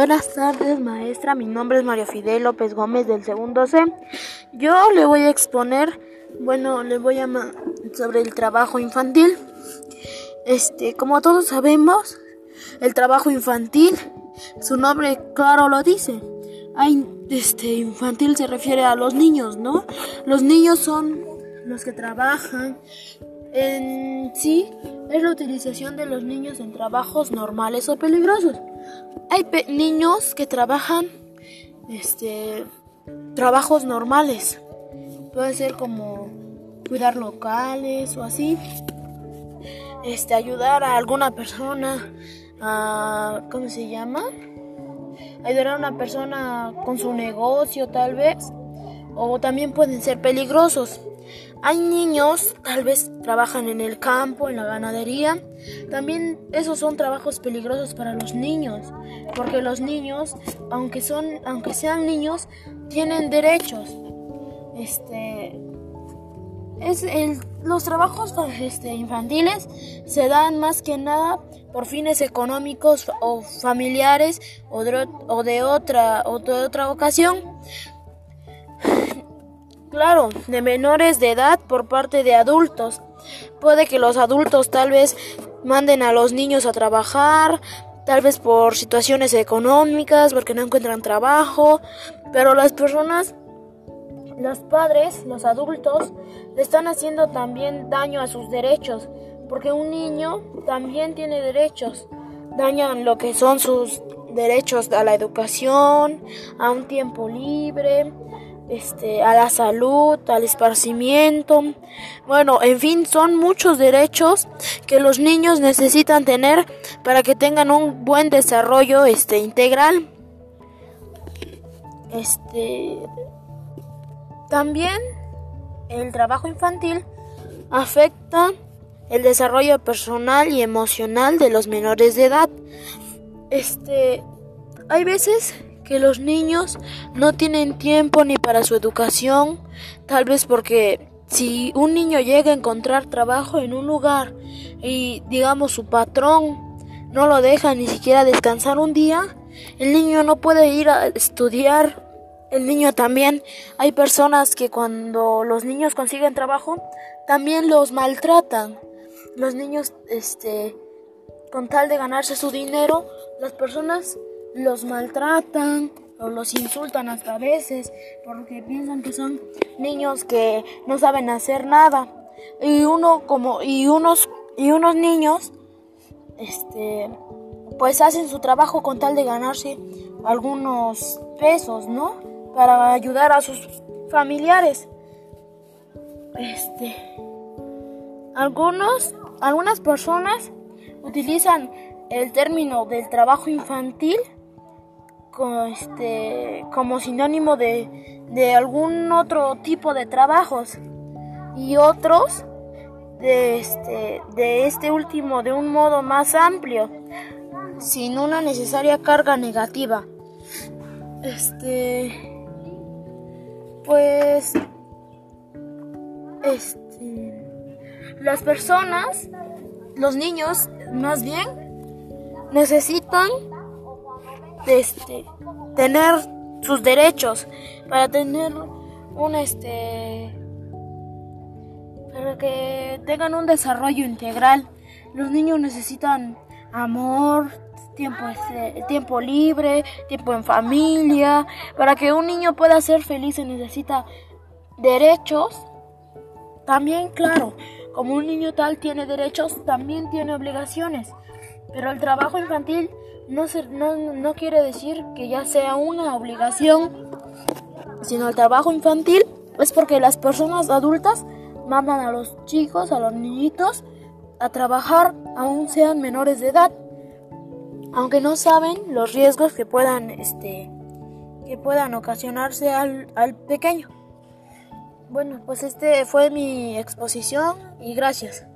Buenas tardes, maestra. Mi nombre es María Fidel López Gómez del segundo C. Yo le voy a exponer, bueno, le voy a sobre el trabajo infantil. Este, como todos sabemos, el trabajo infantil, su nombre claro lo dice. Hay, este, infantil se refiere a los niños, ¿no? Los niños son los que trabajan en sí es la utilización de los niños en trabajos normales o peligrosos. Hay niños que trabajan este trabajos normales. Puede ser como cuidar locales o así. Este ayudar a alguna persona a ¿cómo se llama? Ayudar a una persona con su negocio tal vez o también pueden ser peligrosos. Hay niños, tal vez trabajan en el campo, en la ganadería. También esos son trabajos peligrosos para los niños, porque los niños, aunque son, aunque sean niños, tienen derechos. Este, es los trabajos este, infantiles se dan más que nada por fines económicos o familiares o de otra o de otra ocasión Claro, de menores de edad por parte de adultos. Puede que los adultos tal vez manden a los niños a trabajar, tal vez por situaciones económicas, porque no encuentran trabajo, pero las personas, los padres, los adultos, le están haciendo también daño a sus derechos, porque un niño también tiene derechos, dañan lo que son sus derechos a la educación, a un tiempo libre, este, a la salud, al esparcimiento. Bueno, en fin, son muchos derechos que los niños necesitan tener para que tengan un buen desarrollo este, integral. Este, también el trabajo infantil afecta el desarrollo personal y emocional de los menores de edad. Este, hay veces que los niños no tienen tiempo ni para su educación, tal vez porque si un niño llega a encontrar trabajo en un lugar y digamos su patrón no lo deja ni siquiera descansar un día, el niño no puede ir a estudiar. El niño también, hay personas que cuando los niños consiguen trabajo, también los maltratan. Los niños, este, con tal de ganarse su dinero, las personas los maltratan o los insultan hasta veces porque piensan que son niños que no saben hacer nada y uno como y unos y unos niños este pues hacen su trabajo con tal de ganarse algunos pesos, ¿no? Para ayudar a sus familiares. Este algunos algunas personas utilizan el término del trabajo infantil este, como sinónimo de, de algún otro tipo de trabajos y otros de este, de este último de un modo más amplio, sin una necesaria carga negativa. Este, pues, este, las personas, los niños, más bien, necesitan este, tener sus derechos, para tener un este para que tengan un desarrollo integral. Los niños necesitan amor, tiempo, este, tiempo libre, tiempo en familia. Para que un niño pueda ser feliz se necesita derechos. También, claro, como un niño tal tiene derechos, también tiene obligaciones. Pero el trabajo infantil no, no, no quiere decir que ya sea una obligación, sino el trabajo infantil es porque las personas adultas mandan a los chicos, a los niñitos, a trabajar aún sean menores de edad, aunque no saben los riesgos que puedan, este, que puedan ocasionarse al, al pequeño. Bueno, pues este fue mi exposición y gracias.